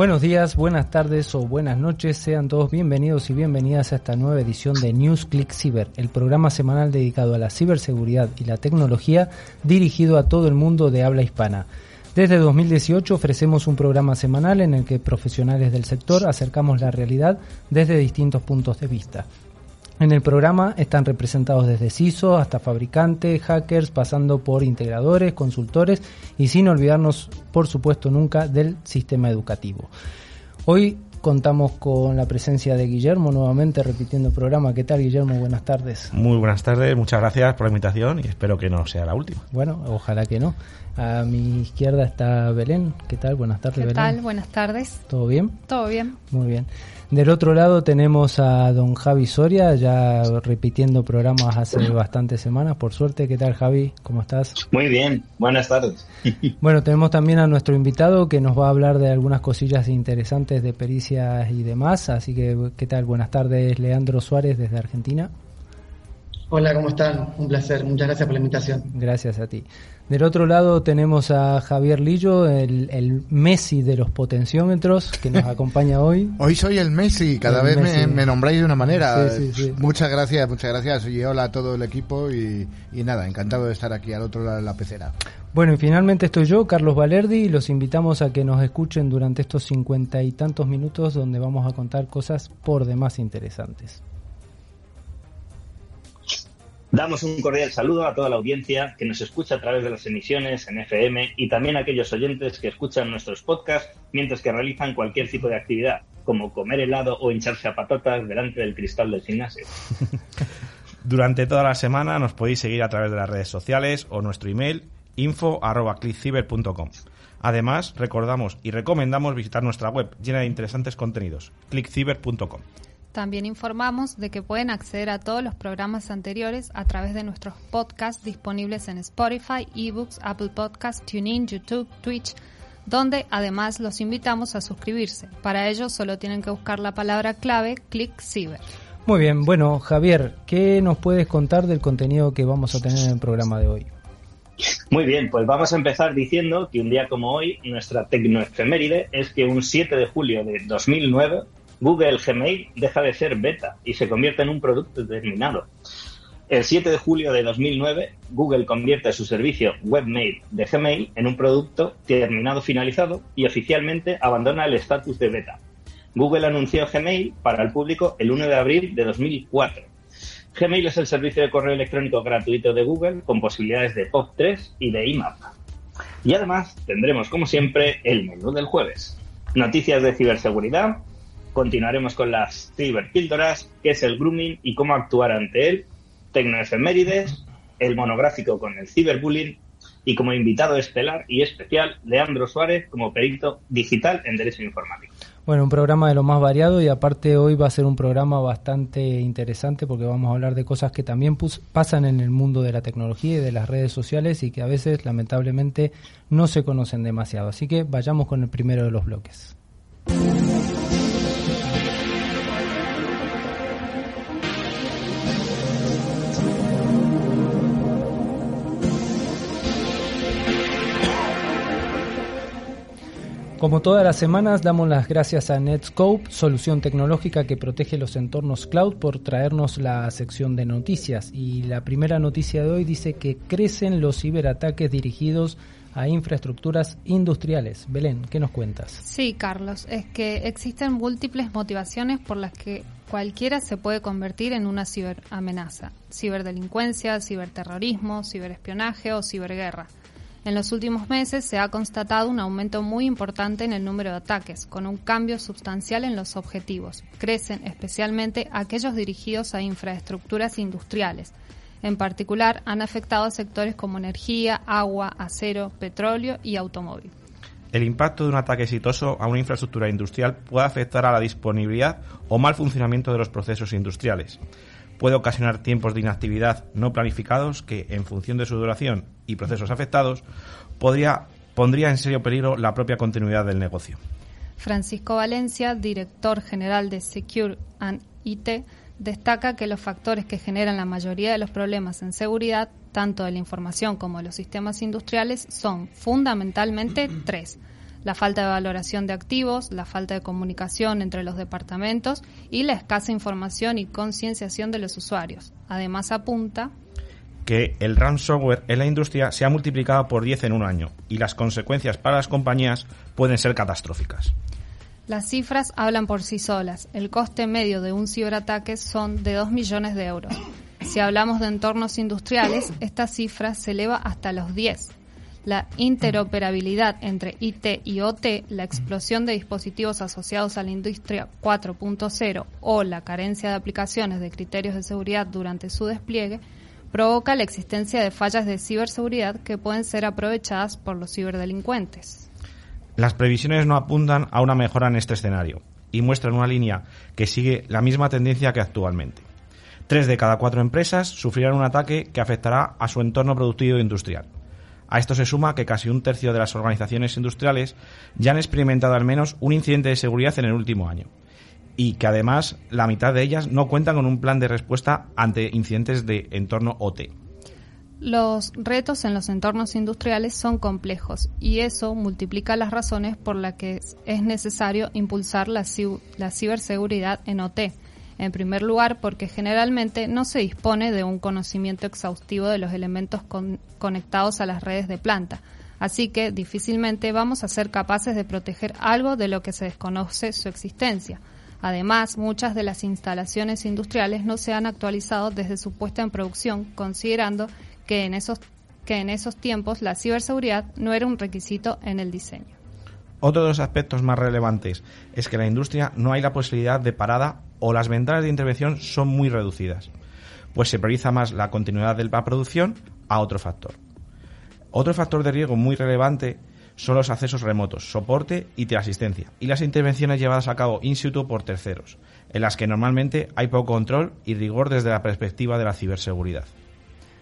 Buenos días, buenas tardes o buenas noches, sean todos bienvenidos y bienvenidas a esta nueva edición de News Click Cyber, el programa semanal dedicado a la ciberseguridad y la tecnología dirigido a todo el mundo de habla hispana. Desde 2018 ofrecemos un programa semanal en el que profesionales del sector acercamos la realidad desde distintos puntos de vista. En el programa están representados desde CISO hasta fabricantes, hackers, pasando por integradores, consultores y sin olvidarnos, por supuesto, nunca del sistema educativo. Hoy contamos con la presencia de Guillermo nuevamente repitiendo el programa. ¿Qué tal, Guillermo? Buenas tardes. Muy buenas tardes, muchas gracias por la invitación y espero que no sea la última. Bueno, ojalá que no. A mi izquierda está Belén. ¿Qué tal? Buenas tardes, ¿Qué Belén. tal? Buenas tardes. ¿Todo bien? Todo bien. Muy bien. Del otro lado tenemos a don Javi Soria, ya repitiendo programas hace bastantes semanas, por suerte. ¿Qué tal, Javi? ¿Cómo estás? Muy bien, buenas tardes. Bueno, tenemos también a nuestro invitado que nos va a hablar de algunas cosillas interesantes de pericias y demás. Así que, ¿qué tal? Buenas tardes, Leandro Suárez desde Argentina. Hola, ¿cómo están? Un placer. Muchas gracias por la invitación. Gracias a ti. Del otro lado tenemos a Javier Lillo, el, el Messi de los potenciómetros, que nos acompaña hoy. Hoy soy el Messi, cada El vez Messi. Me, me nombráis de una manera. Sí, sí, sí. Muchas gracias, muchas gracias. Y hola a todo el equipo y, y nada, encantado de estar aquí al otro lado de la pecera. Bueno, y finalmente estoy yo, Carlos Valerdi, y los invitamos a que nos escuchen durante estos cincuenta y tantos minutos donde vamos a contar cosas por demás interesantes. Damos un cordial saludo a toda la audiencia que nos escucha a través de las emisiones en FM y también a aquellos oyentes que escuchan nuestros podcasts mientras que realizan cualquier tipo de actividad, como comer helado o hincharse a patatas delante del cristal del gimnasio. Durante toda la semana nos podéis seguir a través de las redes sociales o nuestro email info@clickciber.com. Además, recordamos y recomendamos visitar nuestra web llena de interesantes contenidos, clickciber.com. También informamos de que pueden acceder a todos los programas anteriores a través de nuestros podcasts disponibles en Spotify, eBooks, Apple Podcasts, TuneIn, YouTube, Twitch, donde además los invitamos a suscribirse. Para ello solo tienen que buscar la palabra clave ClickCiber. Muy bien, bueno, Javier, ¿qué nos puedes contar del contenido que vamos a tener en el programa de hoy? Muy bien, pues vamos a empezar diciendo que un día como hoy, nuestra tecnoefeméride es que un 7 de julio de 2009, Google Gmail deja de ser beta y se convierte en un producto terminado. El 7 de julio de 2009, Google convierte su servicio Webmail de Gmail en un producto terminado finalizado y oficialmente abandona el estatus de beta. Google anunció Gmail para el público el 1 de abril de 2004. Gmail es el servicio de correo electrónico gratuito de Google con posibilidades de POP3 y de IMAP. Y además tendremos, como siempre, el menú del jueves. Noticias de ciberseguridad. Continuaremos con las ciberpíldoras, qué es el grooming y cómo actuar ante él. Tecnoefemérides, el monográfico con el ciberbullying y como invitado estelar y especial, Leandro Suárez como perito digital en Derecho Informático. Bueno, un programa de lo más variado y aparte hoy va a ser un programa bastante interesante porque vamos a hablar de cosas que también pasan en el mundo de la tecnología y de las redes sociales y que a veces lamentablemente no se conocen demasiado. Así que vayamos con el primero de los bloques. Como todas las semanas, damos las gracias a Netscope, solución tecnológica que protege los entornos cloud, por traernos la sección de noticias. Y la primera noticia de hoy dice que crecen los ciberataques dirigidos a infraestructuras industriales. Belén, ¿qué nos cuentas? Sí, Carlos, es que existen múltiples motivaciones por las que cualquiera se puede convertir en una ciberamenaza. Ciberdelincuencia, ciberterrorismo, ciberespionaje o ciberguerra. En los últimos meses se ha constatado un aumento muy importante en el número de ataques, con un cambio sustancial en los objetivos. Crecen especialmente aquellos dirigidos a infraestructuras industriales. En particular, han afectado a sectores como energía, agua, acero, petróleo y automóvil. El impacto de un ataque exitoso a una infraestructura industrial puede afectar a la disponibilidad o mal funcionamiento de los procesos industriales. Puede ocasionar tiempos de inactividad no planificados que, en función de su duración y procesos afectados, podría, pondría en serio peligro la propia continuidad del negocio. Francisco Valencia, director general de Secure and IT, destaca que los factores que generan la mayoría de los problemas en seguridad, tanto de la información como de los sistemas industriales, son fundamentalmente tres. La falta de valoración de activos, la falta de comunicación entre los departamentos y la escasa información y concienciación de los usuarios. Además apunta que el ransomware en la industria se ha multiplicado por 10 en un año y las consecuencias para las compañías pueden ser catastróficas. Las cifras hablan por sí solas. El coste medio de un ciberataque son de 2 millones de euros. Si hablamos de entornos industriales, esta cifra se eleva hasta los 10. La interoperabilidad entre IT y OT, la explosión de dispositivos asociados a la industria 4.0 o la carencia de aplicaciones de criterios de seguridad durante su despliegue provoca la existencia de fallas de ciberseguridad que pueden ser aprovechadas por los ciberdelincuentes. Las previsiones no apuntan a una mejora en este escenario y muestran una línea que sigue la misma tendencia que actualmente. Tres de cada cuatro empresas sufrirán un ataque que afectará a su entorno productivo e industrial. A esto se suma que casi un tercio de las organizaciones industriales ya han experimentado al menos un incidente de seguridad en el último año y que además la mitad de ellas no cuentan con un plan de respuesta ante incidentes de entorno OT. Los retos en los entornos industriales son complejos y eso multiplica las razones por las que es necesario impulsar la, ciberseguridad en OT. En primer lugar, porque generalmente no se dispone de un conocimiento exhaustivo de los elementos conectados a las redes de planta, así que difícilmente vamos a ser capaces de proteger algo de lo que se desconoce su existencia. Además, muchas de las instalaciones industriales no se han actualizado desde su puesta en producción, considerando que en esos, que en esos tiempos la ciberseguridad no era un requisito en el diseño. Otro de los aspectos más relevantes es que la industria no hay la posibilidad de parada o las ventanas de intervención son muy reducidas, pues se prioriza más la continuidad de la producción a otro factor. Otro factor de riesgo muy relevante son los accesos remotos, soporte y teleasistencia, y las intervenciones llevadas a cabo in situ por terceros, en las que normalmente hay poco control y rigor desde la perspectiva de la ciberseguridad.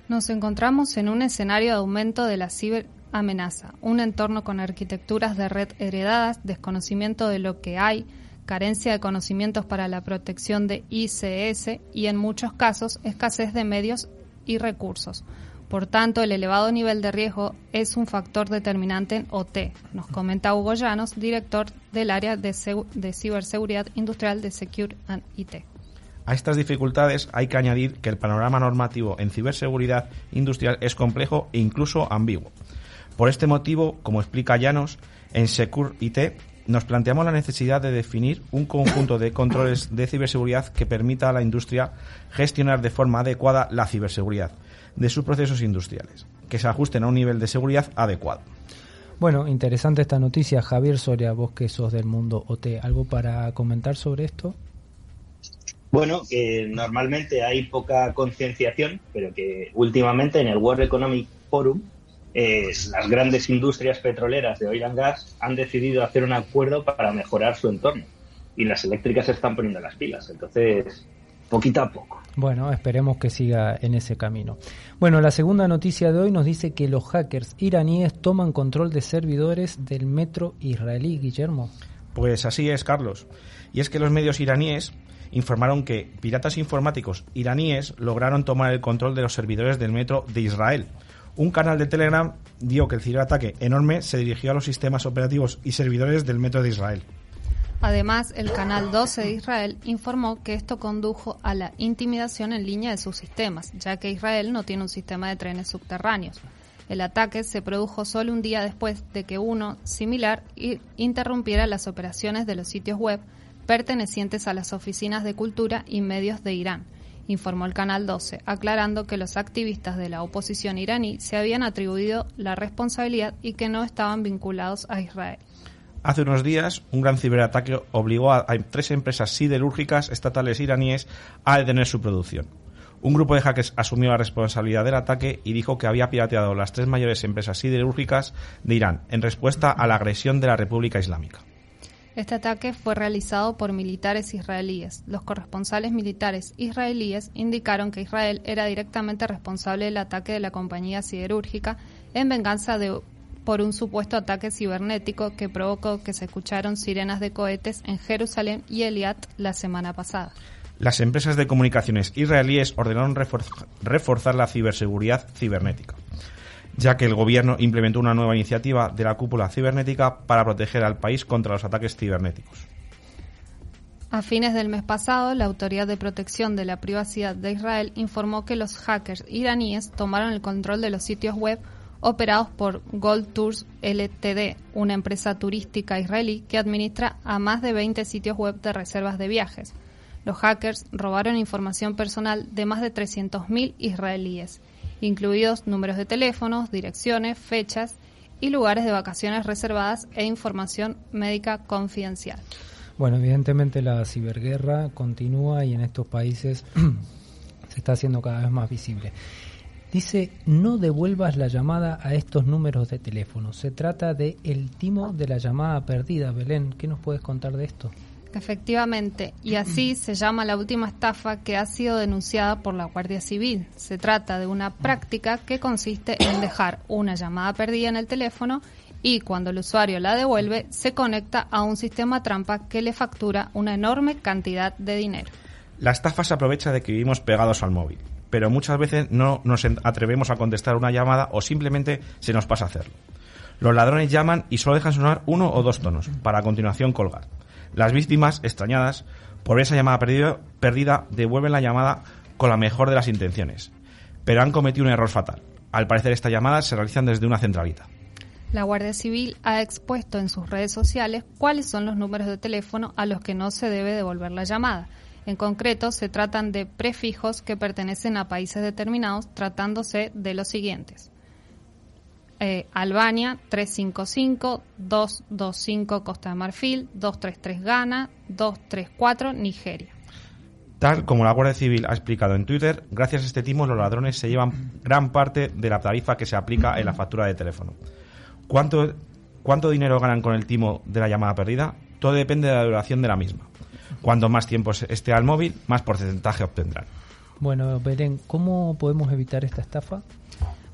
Nos encontramos en un escenario de aumento de la ciberamenaza, un entorno con arquitecturas de red heredadas, desconocimiento de lo que hay, carencia de conocimientos para la protección de ICS y en muchos casos escasez de medios y recursos. Por tanto, el elevado nivel de riesgo es un factor determinante en OT, nos comenta Hugo Llanos, director del área de, de ciberseguridad industrial de Secure and IT. A estas dificultades hay que añadir que el panorama normativo en ciberseguridad industrial es complejo e incluso ambiguo. Por este motivo, como explica Llanos, en Secure IT nos planteamos la necesidad de definir un conjunto de controles de ciberseguridad que permita a la industria gestionar de forma adecuada la ciberseguridad de sus procesos industriales, que se ajusten a un nivel de seguridad adecuado. Bueno, interesante esta noticia. Javier Soria, vos que sos del mundo OT, ¿algo para comentar sobre esto? Bueno, que normalmente hay poca concienciación, pero que últimamente en el World Economic Forum eh, las grandes industrias petroleras de oil and gas han decidido hacer un acuerdo para mejorar su entorno y las eléctricas se están poniendo las pilas. Entonces, poquito a poco. Bueno, esperemos que siga en ese camino. Bueno, la segunda noticia de hoy nos dice que los hackers iraníes toman control de servidores del metro israelí, Guillermo. Pues así es, Carlos. Y es que los medios iraníes informaron que piratas informáticos iraníes lograron tomar el control de los servidores del metro de Israel. Un canal de Telegram dio que el ciberataque enorme se dirigió a los sistemas operativos y servidores del metro de Israel. Además, el canal 12 de Israel informó que esto condujo a la intimidación en línea de sus sistemas, ya que Israel no tiene un sistema de trenes subterráneos. El ataque se produjo solo un día después de que uno similar interrumpiera las operaciones de los sitios web pertenecientes a las oficinas de cultura y medios de Irán, informó el Canal 12, aclarando que los activistas de la oposición iraní se habían atribuido la responsabilidad y que no estaban vinculados a Israel. Hace unos días, un gran ciberataque obligó a, tres empresas siderúrgicas estatales iraníes a detener su producción. Un grupo de hackers asumió la responsabilidad del ataque y dijo que había pirateado las tres mayores empresas siderúrgicas de Irán en respuesta a la agresión de la República Islámica. Este ataque fue realizado por militares israelíes. Los corresponsales militares israelíes indicaron que Israel era directamente responsable del ataque de la compañía siderúrgica en venganza de, por un supuesto ataque cibernético que provocó que se escucharon sirenas de cohetes en Jerusalén y Eliat la semana pasada. Las empresas de comunicaciones israelíes ordenaron reforzar la ciberseguridad cibernética. Ya que el gobierno implementó una nueva iniciativa de la cúpula cibernética para proteger al país contra los ataques cibernéticos. A fines del mes pasado, la Autoridad de Protección de la Privacidad de Israel informó que los hackers iraníes tomaron el control de los sitios web operados por Gold Tours Ltd, una empresa turística israelí que administra a más de 20 sitios web de reservas de viajes. Los hackers robaron información personal de más de 300.000 israelíes, incluidos números de teléfonos, direcciones, fechas y lugares de vacaciones reservadas e información médica confidencial. Bueno, evidentemente la ciberguerra continúa y en estos países se está haciendo cada vez más visible. Dice, no devuelvas la llamada a estos números de teléfono. Se trata de el timo de la llamada perdida. Belén, ¿qué nos puedes contar de esto? Efectivamente, y así se llama la última estafa que ha sido denunciada por la Guardia Civil. Se trata de una práctica que consiste en dejar una llamada perdida en el teléfono y cuando el usuario la devuelve se conecta a un sistema trampa que le factura una enorme cantidad de dinero. La estafa se aprovecha de que vivimos pegados al móvil, pero muchas veces no nos atrevemos a contestar una llamada o simplemente se nos pasa hacerlo. Los ladrones llaman y solo dejan sonar uno o dos tonos, para a continuación colgar. Las víctimas, extrañadas por esa llamada perdida, devuelven la llamada con la mejor de las intenciones, pero han cometido un error fatal. Al parecer estas llamadas se realizan desde una centralita. La Guardia Civil ha expuesto en sus redes sociales cuáles son los números de teléfono a los que no se debe devolver la llamada. En concreto, se tratan de prefijos que pertenecen a países determinados, tratándose de los siguientes. Eh, Albania 355, 225 Costa de Marfil, 233 Ghana, 234 Nigeria. Tal como la Guardia Civil ha explicado en Twitter, gracias a este timo los ladrones se llevan gran parte de la tarifa que se aplica en la factura de teléfono. ¿Cuánto, ¿Cuánto dinero ganan con el timo de la llamada perdida? Todo depende de la duración de la misma. Cuanto más tiempo esté al móvil, más porcentaje obtendrán. Bueno, Belén, ¿cómo podemos evitar esta estafa?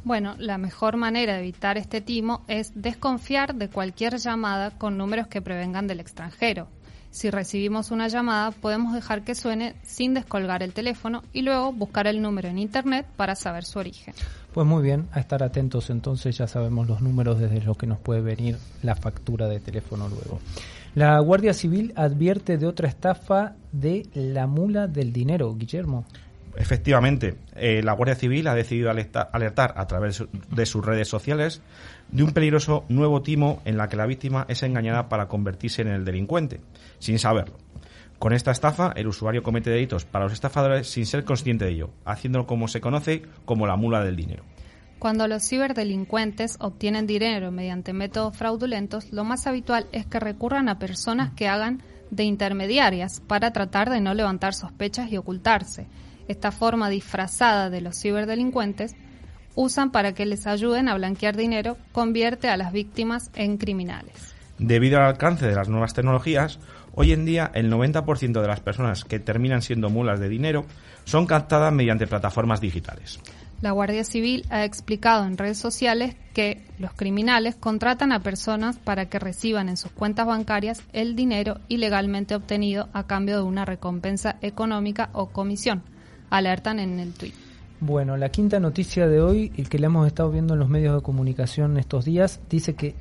Bueno, la mejor manera de evitar este timo es desconfiar de cualquier llamada con números que prevengan del extranjero. Si recibimos una llamada, podemos dejar que suene sin descolgar el teléfono y luego buscar el número en Internet para saber su origen. Pues muy bien, a estar atentos entonces, ya sabemos los números desde los que nos puede venir la factura de teléfono luego. La Guardia Civil advierte de otra estafa de la mula del dinero, Guillermo. Efectivamente, eh, la Guardia Civil ha decidido alertar a través de sus redes sociales de un peligroso nuevo timo en la que la víctima es engañada para convertirse en el delincuente, sin saberlo. Con esta estafa, el usuario comete delitos para los estafadores sin ser consciente de ello, haciéndolo como se conoce como la mula del dinero. Cuando los ciberdelincuentes obtienen dinero mediante métodos fraudulentos, lo más habitual es que recurran a personas que hagan de intermediarias para tratar de no levantar sospechas y ocultarse. Esta forma disfrazada de los ciberdelincuentes usan para que les ayuden a blanquear dinero convierte a las víctimas en criminales. Debido al alcance de las nuevas tecnologías, hoy en día el 90% de las personas que terminan siendo mulas de dinero son captadas mediante plataformas digitales. La Guardia Civil ha explicado en redes sociales que los criminales contratan a personas para que reciban en sus cuentas bancarias el dinero ilegalmente obtenido a cambio de una recompensa económica o comisión alertan en el tweet. Bueno, la quinta noticia de hoy, el que le hemos estado viendo en los medios de comunicación estos días, dice que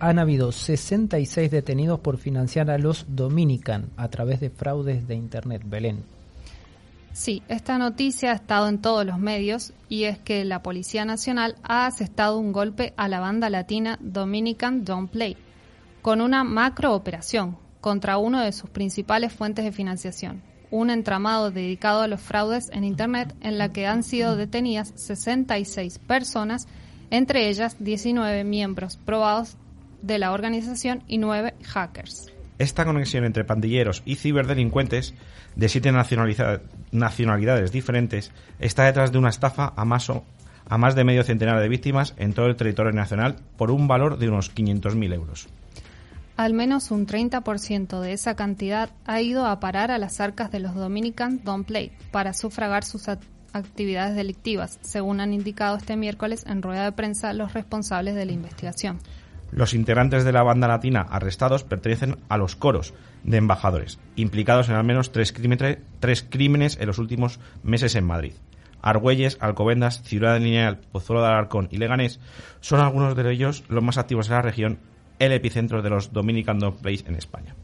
han habido 66 detenidos por financiar a los Dominican a través de fraudes de Internet. Belén. Sí, esta noticia ha estado en todos los medios y es que la Policía Nacional ha asestado un golpe a la banda latina Dominican Don't Play con una macro operación contra uno de sus principales fuentes de financiación, un entramado dedicado a los fraudes en Internet en la que han sido detenidas 66 personas, entre ellas 19 miembros probados de la organización y 9 hackers. Esta conexión entre pandilleros y ciberdelincuentes de siete nacionalidades diferentes está detrás de una estafa a más, a más de medio centenar de víctimas en todo el territorio nacional por un valor de unos 500.000 euros. Al menos un 30% de esa cantidad ha ido a parar a las arcas de los Dominican Don't Play para sufragar sus actividades delictivas, según han indicado este miércoles en rueda de prensa los responsables de la investigación. Los integrantes de la banda latina arrestados pertenecen a los coros de embajadores, implicados en al menos tres, crímenes, tres crímenes en los últimos meses en Madrid. Argüelles, Alcobendas, Ciudad de Lineal, Pozuelo de Alarcón y Leganés son algunos de ellos los más activos en la región, el epicentro de los Dominican Dog Plays en España.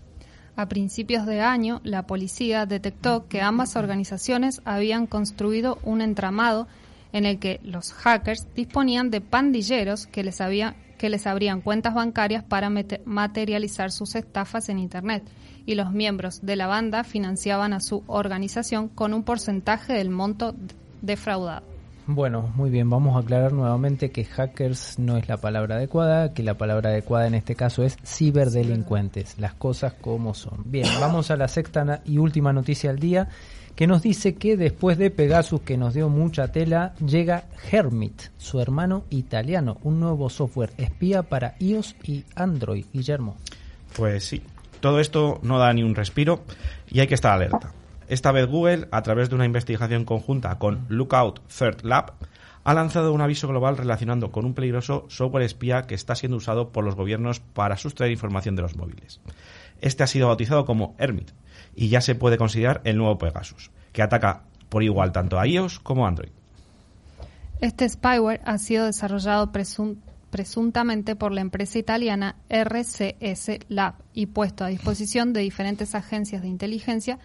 A principios de año, la policía detectó que ambas organizaciones habían construido un entramado en el que los hackers disponían de pandilleros que les, había, que les abrían cuentas bancarias para materializar sus estafas en Internet y los miembros de la banda financiaban a su organización con un porcentaje del monto defraudado. Bueno, muy bien, vamos a aclarar nuevamente que hackers no es la palabra adecuada, que la palabra adecuada en este caso es ciberdelincuentes, las cosas como son. Bien, vamos a la sexta y última noticia del día que nos dice que después de Pegasus, que nos dio mucha tela, llega Hermit, su hermano italiano, un nuevo software espía para iOS y Android. Guillermo. Pues sí, todo esto no da ni un respiro y hay que estar alerta. Esta vez Google, a través de una investigación conjunta con Lookout Third Lab, ha lanzado un aviso global relacionando con un peligroso software espía que está siendo usado por los gobiernos para sustraer información de los móviles. Este ha sido bautizado como Hermit y ya se puede considerar el nuevo Pegasus, que ataca por igual tanto a iOS como a Android. Este spyware ha sido desarrollado presuntamente por la empresa italiana RCS Lab y puesto a disposición de diferentes agencias de inteligencia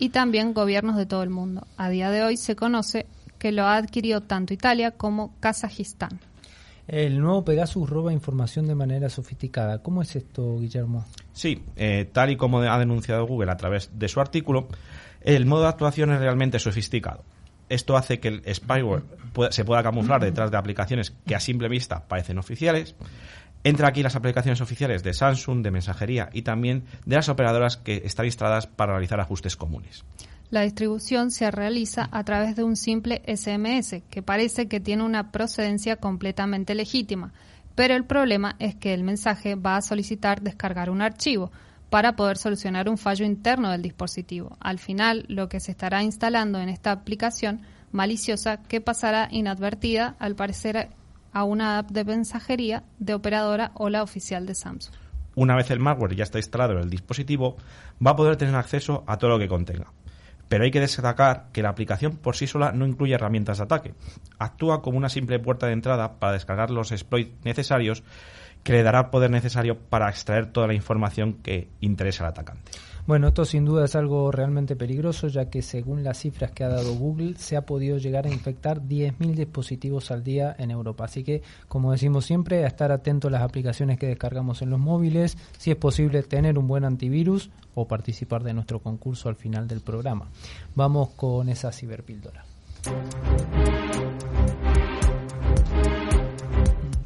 y también gobiernos de todo el mundo. A día de hoy se conoce que lo ha adquirido tanto Italia como Kazajistán. El nuevo Pegasus roba información de manera sofisticada. ¿Cómo es esto, Guillermo? Sí, eh, tal y como ha denunciado Google a través de su artículo, el modo de actuación es realmente sofisticado. Esto hace que el spyware se pueda camuflar detrás de aplicaciones que a simple vista parecen oficiales. Entra aquí las aplicaciones oficiales de Samsung, de mensajería y también de las operadoras que están instaladas para realizar ajustes comunes. La distribución se realiza a través de un simple SMS, que parece que tiene una procedencia completamente legítima, pero el problema es que el mensaje va a solicitar descargar un archivo para poder solucionar un fallo interno del dispositivo. Al final, lo que se estará instalando en esta aplicación maliciosa que pasará inadvertida al parecer a una app de mensajería de operadora o la oficial de Samsung. Una vez el malware ya está instalado en el dispositivo, va a poder tener acceso a todo lo que contenga. Pero hay que destacar que la aplicación por sí sola no incluye herramientas de ataque. Actúa como una simple puerta de entrada para descargar los exploits necesarios que le dará poder necesario para extraer toda la información que interesa al atacante. Bueno, esto sin duda es algo realmente peligroso, ya que según las cifras que ha dado Google, se ha podido llegar a infectar 10.000 dispositivos al día en Europa. Así que, como decimos siempre, a estar atento a las aplicaciones que descargamos en los móviles, si es posible tener un buen antivirus o participar de nuestro concurso al final del programa. Vamos con esa ciberpíldora.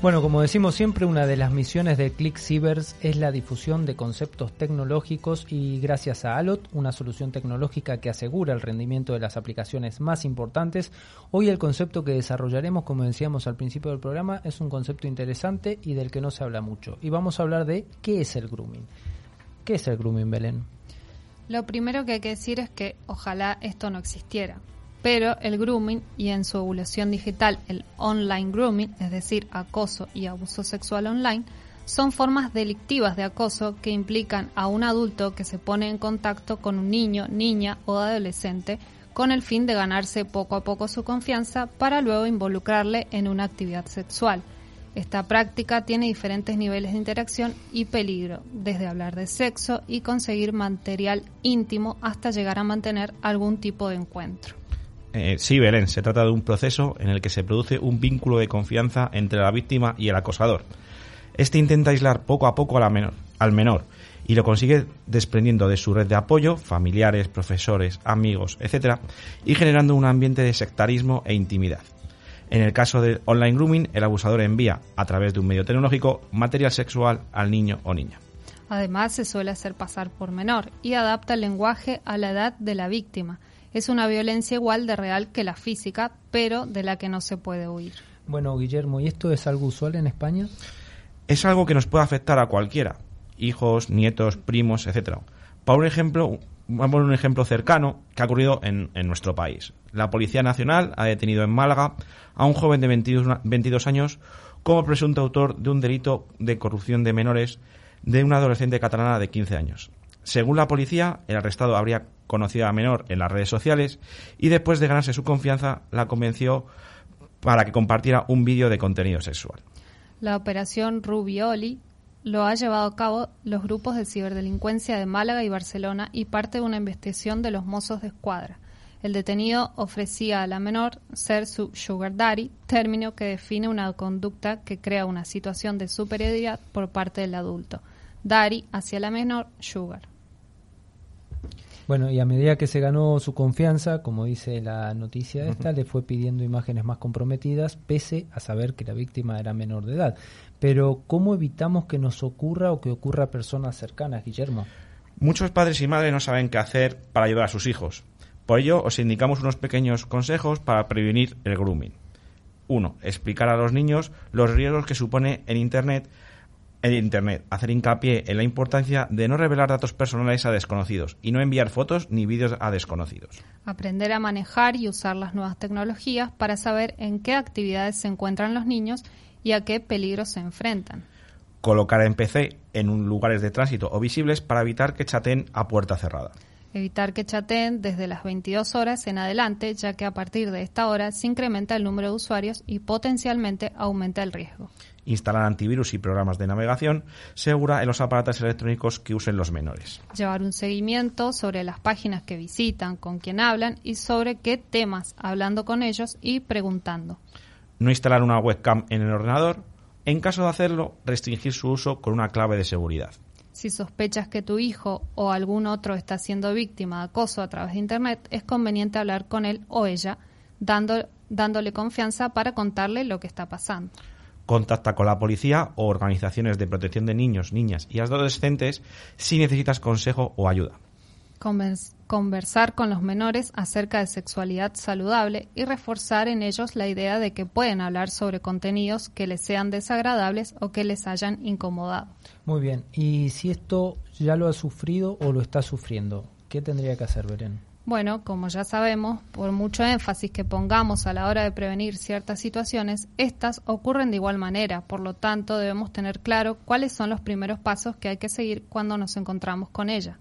Bueno, como decimos siempre, una de las misiones de Click Cybers es la difusión de conceptos tecnológicos y gracias a Alot, una solución tecnológica que asegura el rendimiento de las aplicaciones más importantes, hoy el concepto que desarrollaremos, como decíamos al principio del programa, es un concepto interesante y del que no se habla mucho. Y vamos a hablar de qué es el grooming. ¿Qué es el grooming, Belén? Lo primero que hay que decir es que ojalá esto no existiera pero el grooming y en su evolución digital el online grooming, es decir, acoso y abuso sexual online, son formas delictivas de acoso que implican a un adulto que se pone en contacto con un niño, niña o adolescente con el fin de ganarse poco a poco su confianza para luego involucrarle en una actividad sexual. Esta práctica tiene diferentes niveles de interacción y peligro, desde hablar de sexo y conseguir material íntimo hasta llegar a mantener algún tipo de encuentro. Eh, sí, Belén, se trata de un proceso en el que se produce un vínculo de confianza entre la víctima y el acosador. Este intenta aislar poco a poco menor, al menor y lo consigue desprendiendo de su red de apoyo, familiares, profesores, amigos, etc., y generando un ambiente de sectarismo e intimidad. En el caso del online grooming, el abusador envía, a través de un medio tecnológico, material sexual al niño o niña. Además, se suele hacer pasar por menor y adapta el lenguaje a la edad de la víctima. Es una violencia igual de real que la física, pero de la que no se puede huir. Bueno, Guillermo, ¿y esto es algo usual en España? Es algo que nos puede afectar a cualquiera, hijos, nietos, primos, etcétera. Para un ejemplo, vamos a poner un ejemplo cercano que ha ocurrido en, en, nuestro país. La Policía Nacional ha detenido en Málaga a un joven de 22, 22 años como presunto autor de un delito de corrupción de menores de una adolescente catalana de 15 años. Según la policía, el arrestado habría conocido a menor en las redes sociales y después de ganarse su confianza la convenció para que compartiera un vídeo de contenido sexual. La operación Rubioli lo ha llevado a cabo los grupos de ciberdelincuencia de Málaga y Barcelona y parte de una investigación de los mozos de escuadra. El detenido ofrecía a la menor ser su sugar daddy, término que define una conducta que crea una situación de superioridad por parte del adulto. Daddy hacia la menor, sugar. Bueno, y a medida que se ganó su confianza, como dice la noticia esta, le fue pidiendo imágenes más comprometidas, pese a saber que la víctima era menor de edad. Pero, ¿cómo evitamos que nos ocurra o que ocurra a personas cercanas, Guillermo? Muchos padres y madres no saben qué hacer para ayudar a sus hijos. Por ello, os indicamos unos pequeños consejos para prevenir el grooming. 1. Explicar a los niños los riesgos que supone en Internet el Internet, hacer hincapié en la importancia de no revelar datos personales a desconocidos y no enviar fotos ni vídeos a desconocidos. Aprender a manejar y usar las nuevas tecnologías para saber en qué actividades se encuentran los niños y a qué peligros se enfrentan. Colocar en PC en lugares de tránsito o visibles para evitar que chateen a puerta cerrada. Evitar que chateen desde las 22 horas en adelante, ya que a partir de esta hora se incrementa el número de usuarios y potencialmente aumenta el riesgo instalar antivirus y programas de navegación segura en los aparatos electrónicos que usen los menores. Llevar un seguimiento sobre las páginas que visitan, con quién hablan y sobre qué temas, hablando con ellos y preguntando. No instalar una webcam en el ordenador. En caso de hacerlo, restringir su uso con una clave de seguridad. Si sospechas que tu hijo o algún otro está siendo víctima de acoso a través de Internet, es conveniente hablar con él o ella, dando, dándole confianza para contarle lo que está pasando. Contacta con la policía o organizaciones de protección de niños, niñas y adolescentes si necesitas consejo o ayuda. Conversar con los menores acerca de sexualidad saludable y reforzar en ellos la idea de que pueden hablar sobre contenidos que les sean desagradables o que les hayan incomodado. Muy bien, y si esto ya lo ha sufrido o lo está sufriendo, ¿qué tendría que hacer, Belén? Bueno, como ya sabemos, por mucho énfasis que pongamos a la hora de prevenir ciertas situaciones, estas ocurren de igual manera, por lo tanto debemos tener claro cuáles son los primeros pasos que hay que seguir cuando nos encontramos con ella.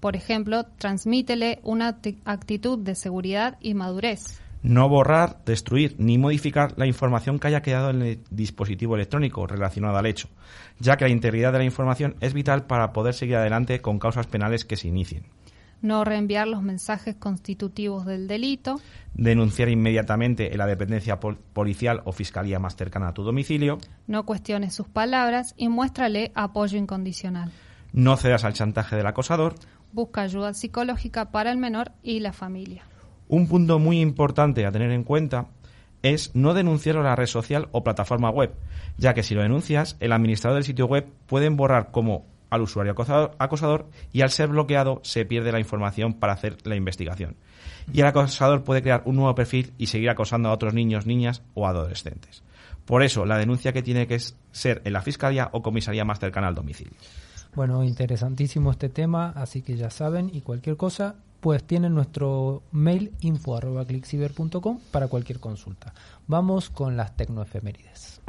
Por ejemplo, transmítele una actitud de seguridad y madurez. No borrar, destruir ni modificar la información que haya quedado en el dispositivo electrónico relacionado al hecho, ya que la integridad de la información es vital para poder seguir adelante con causas penales que se inicien no reenviar los mensajes constitutivos del delito, denunciar inmediatamente en la dependencia policial o fiscalía más cercana a tu domicilio, no cuestiones sus palabras y muéstrale apoyo incondicional. No cedas al chantaje del acosador. Busca ayuda psicológica para el menor y la familia. Un punto muy importante a tener en cuenta es no denunciarlo a la red social o plataforma web, ya que si lo denuncias, el administrador del sitio web puede borrar como al usuario acosador, y al ser bloqueado se pierde la información para hacer la investigación. Y el acosador puede crear un nuevo perfil y seguir acosando a otros niños, niñas o adolescentes. Por eso, la denuncia que tiene que ser en la fiscalía o comisaría más cercana al domicilio. Bueno, interesantísimo este tema, así que ya saben, y cualquier cosa, pues tienen nuestro mail info arroba para cualquier consulta. Vamos con las tecnoefemérides.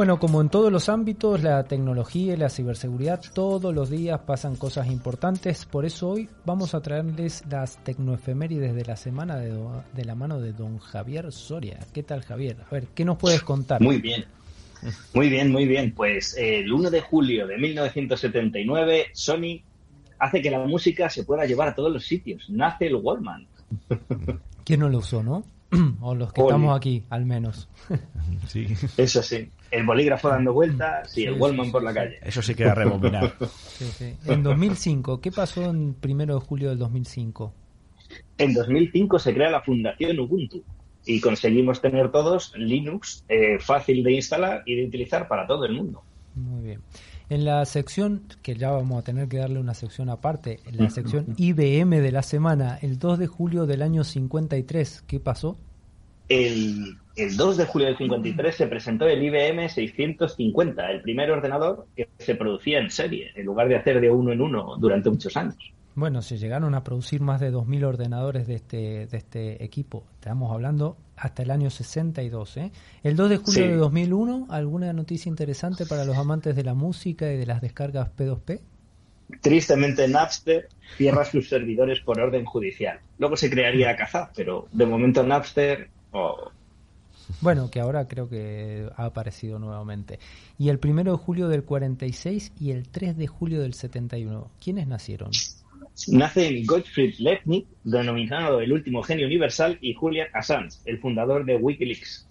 Bueno, como en todos los ámbitos, la tecnología y la ciberseguridad todos los días pasan cosas importantes. Por eso hoy vamos a traerles las tecnoefemérides de la semana de, de la mano de don Javier Soria. ¿Qué tal, Javier? A ver, ¿qué nos puedes contar? Muy bien. Muy bien, muy bien. Pues eh, el 1 de julio de 1979, Sony hace que la música se pueda llevar a todos los sitios. Nace el Wallman. ¿Quién no lo usó, no? o los que estamos aquí, al menos. sí. Eso sí. El bolígrafo dando vueltas y el Wallman por la calle. Eso sí queda rebobinar. En 2005, ¿qué pasó en primero de julio del 2005? En 2005 se crea la Fundación Ubuntu y conseguimos tener todos Linux eh, fácil de instalar y de utilizar para todo el mundo. Muy bien. En la sección, que ya vamos a tener que darle una sección aparte, en la sección IBM de la semana, el 2 de julio del año 53, ¿qué pasó? El, 2 de julio del 53 se presentó el IBM 650, el primer ordenador que se producía en serie, en lugar de hacer de uno en uno durante muchos años. Bueno, se llegaron a producir más de 2.000 ordenadores de este, de este equipo. Estamos hablando hasta el año 62. ¿eh? El 2 de julio de 2001, ¿alguna noticia interesante para los amantes de la música y de las descargas P2P? Tristemente, Napster cierra sus servidores por orden judicial. Luego se crearía Kazaa, pero de momento Napster... Bueno, que ahora creo que ha aparecido nuevamente. Y el 1 de julio del 46 y el 3 de julio del 71. ¿Quiénes nacieron? Nacen Gottfried Leibniz, denominado el último genio universal, y Julian Assange, el fundador de Wikileaks,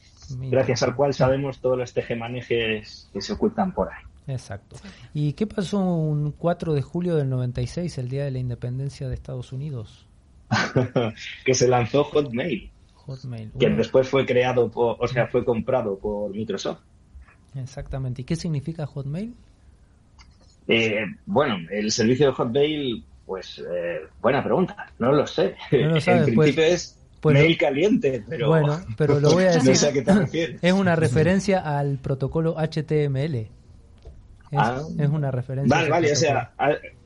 gracias al cual sabemos todos los tejemanejes que se ocultan por ahí. Exacto. ¿Y qué pasó un 4 de julio del 96, el día de la independencia de Estados Unidos? que se lanzó Hotmail. Hotmail. Que después fue creado, o sea, fue comprado por Microsoft. Exactamente. ¿Y qué significa Hotmail? Eh, bueno, el servicio de Hotmail pues eh, buena pregunta, no lo sé. en pues, principio es pues mail caliente, pero bueno, pero lo voy a decir. qué te refieres. Es una referencia al protocolo HTML. Es, ah. es una referencia. Vale, vale, o sea,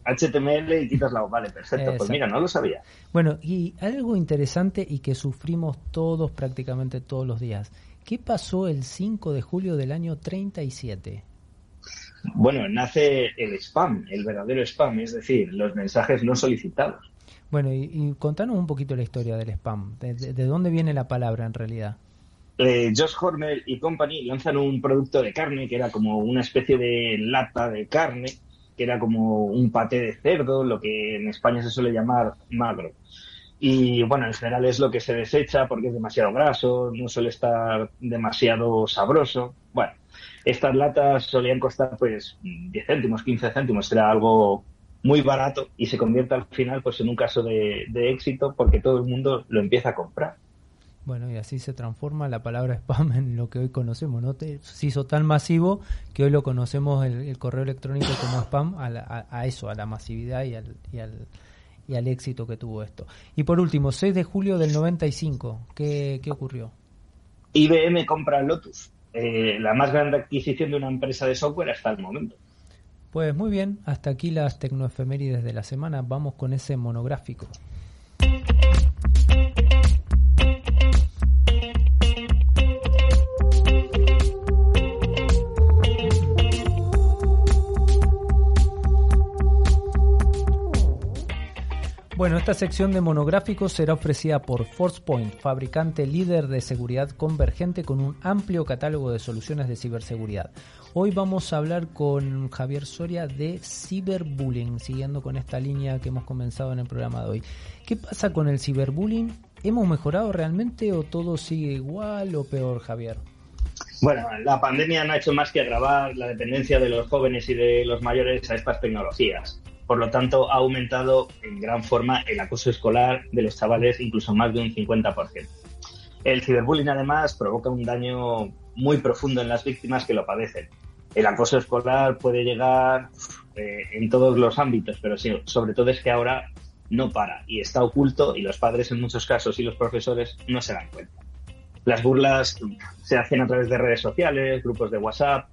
HTML y quitas la Vale, perfecto. Pues mira, no lo sabía. Bueno, y algo interesante y que sufrimos todos, prácticamente todos los días. ¿Qué pasó el 5 de julio del año 37? Bueno, nace el spam, el verdadero spam, es decir, los mensajes no solicitados. Bueno, y, contanos un poquito la historia del spam. ¿De, dónde viene la palabra en realidad? Eh, Josh Hormel y Company lanzan un producto de carne que era como una especie de lata de carne, que era como un paté de cerdo, lo que en España se suele llamar magro. Y bueno, en general es lo que se desecha porque es demasiado graso, no suele estar demasiado sabroso. Bueno, estas latas solían costar pues 10 céntimos, 15 céntimos, era algo muy barato y se convierte al final pues en un caso de, éxito porque todo el mundo lo empieza a comprar. Bueno, y así se transforma la palabra spam en lo que hoy conocemos, ¿no? se hizo tan masivo que hoy lo conocemos el, correo electrónico como spam a, eso, a la masividad y al, y al, y al éxito que tuvo esto. Y por último, 6 de julio del 95, ¿qué, qué ocurrió? IBM compra Lotus. Eh, la más grande adquisición de una empresa de software hasta el momento. Pues muy bien, hasta aquí las tecnoefemérides de la semana. Vamos con ese monográfico. Bueno, esta sección de monográficos será ofrecida por ForcePoint, fabricante líder de seguridad convergente con un amplio catálogo de soluciones de ciberseguridad. Hoy vamos a hablar con Javier Soria de ciberbullying, siguiendo con esta línea que hemos comenzado en el programa de hoy. ¿Qué pasa con el ciberbullying? ¿Hemos mejorado realmente o todo sigue igual o peor, Javier? Bueno, la pandemia no ha hecho más que agravar la dependencia de los jóvenes y de los mayores a estas tecnologías. Por lo tanto, ha aumentado en gran forma el acoso escolar de los chavales, incluso más de un 50%. El ciberbullying, además, provoca un daño muy profundo en las víctimas que lo padecen. El acoso escolar puede llegar eh, en todos los ámbitos, pero sí, sobre todo es que ahora no para y está oculto y los padres en muchos casos y los profesores no se dan cuenta. Las burlas se hacen a través de redes sociales, grupos de WhatsApp,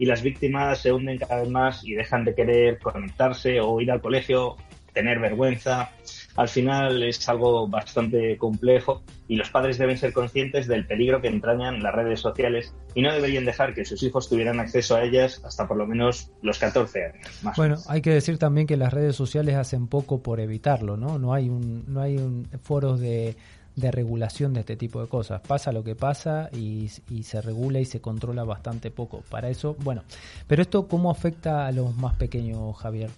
y las víctimas se hunden cada vez más y dejan de querer conectarse o ir al colegio, tener vergüenza. Al final es algo bastante complejo y los padres deben ser conscientes del peligro que entrañan las redes sociales y no deberían dejar que sus hijos tuvieran acceso a ellas hasta por lo menos los 14 años. bueno, hay que decir también que las redes sociales hacen poco por evitarlo, ¿no? No hay un, no hay un foros de, de regulación de este tipo de cosas. Pasa lo que pasa y, se regula y se controla bastante poco. Para eso, bueno, pero esto cómo afecta a los más pequeños, Javier?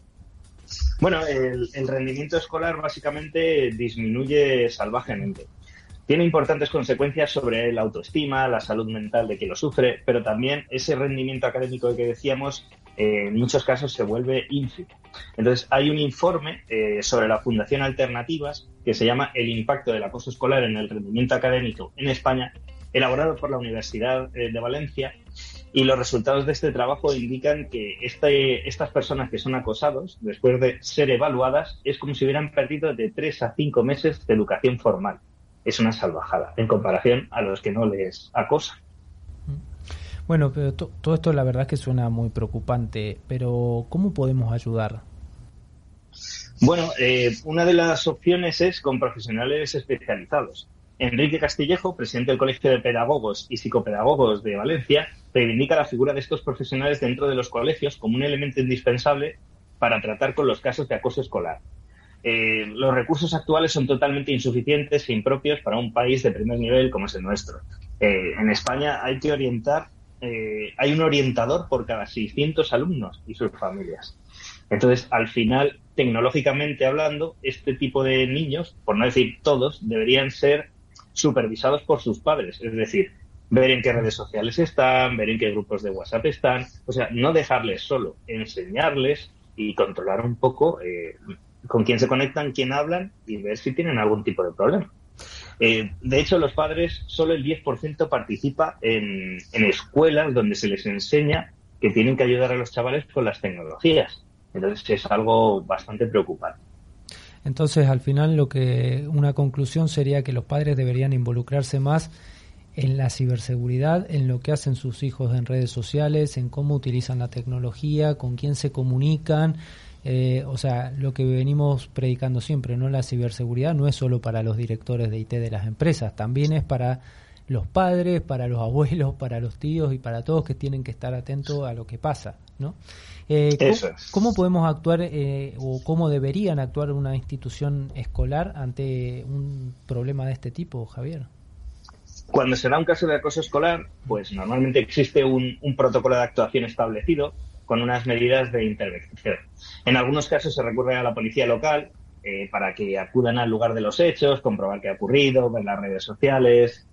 Bueno, el, rendimiento escolar básicamente disminuye salvajemente. tiene importantes consecuencias sobre la autoestima, la salud mental de quien lo sufre, pero también ese rendimiento académico que decíamos en muchos casos se vuelve ínfimo. Entonces, hay un informe eh, sobre la Fundación Alternativas que se llama El impacto del acoso escolar en el rendimiento académico en España, elaborado por la Universidad eh, de Valencia. Y los resultados de este trabajo indican que este, estas personas que son acosados, después de ser evaluadas, es como si hubieran perdido de tres a cinco meses de educación formal. Es una salvajada en comparación a los que no les acosan. Bueno, pero todo esto la verdad es que suena muy preocupante, pero ¿cómo podemos ayudar? Bueno, eh, una de las opciones es con profesionales especializados. Enrique Castillejo, presidente del Colegio de Pedagogos y Psicopedagogos de Valencia, reivindica la figura de estos profesionales dentro de los colegios como un elemento indispensable para tratar con los casos de acoso escolar. Eh, los recursos actuales son totalmente insuficientes e impropios para un país de primer nivel como es el nuestro. Eh, en España hay que orientar eh, hay un orientador por cada 600 alumnos y sus familias. Entonces, al final, tecnológicamente hablando, este tipo de niños, por no decir todos, deberían ser supervisados por sus padres. Es decir, ver en qué redes sociales están, ver en qué grupos de WhatsApp están. O sea, no dejarles solo, enseñarles y controlar un poco eh, con quién se conectan, quién hablan y ver si tienen algún tipo de problema. Eh, de hecho, los padres, solo el 10% participa en, escuelas donde se les enseña que tienen que ayudar a los chavales con las tecnologías. Entonces es algo bastante preocupante. Entonces, al final, lo que una conclusión sería que los padres deberían involucrarse más en la ciberseguridad, en lo que hacen sus hijos en redes sociales, en cómo utilizan la tecnología, con quién se comunican, eh, o sea, lo que venimos predicando siempre, ¿no? La ciberseguridad no es solo para los directores de IT de las empresas, también es para los padres, para los abuelos, para los tíos y para todos que tienen que estar atentos a lo que pasa, ¿no? Eh, ¿cómo, podemos actuar eh, o cómo deberían actuar una institución escolar ante un problema de este tipo, Javier? Cuando se da un caso de acoso escolar, pues normalmente existe un protocolo de actuación establecido con unas medidas de intervención. En algunos casos se recurre a la policía local eh, para que acudan al lugar de los hechos, comprobar qué ha ocurrido, ver las redes sociales.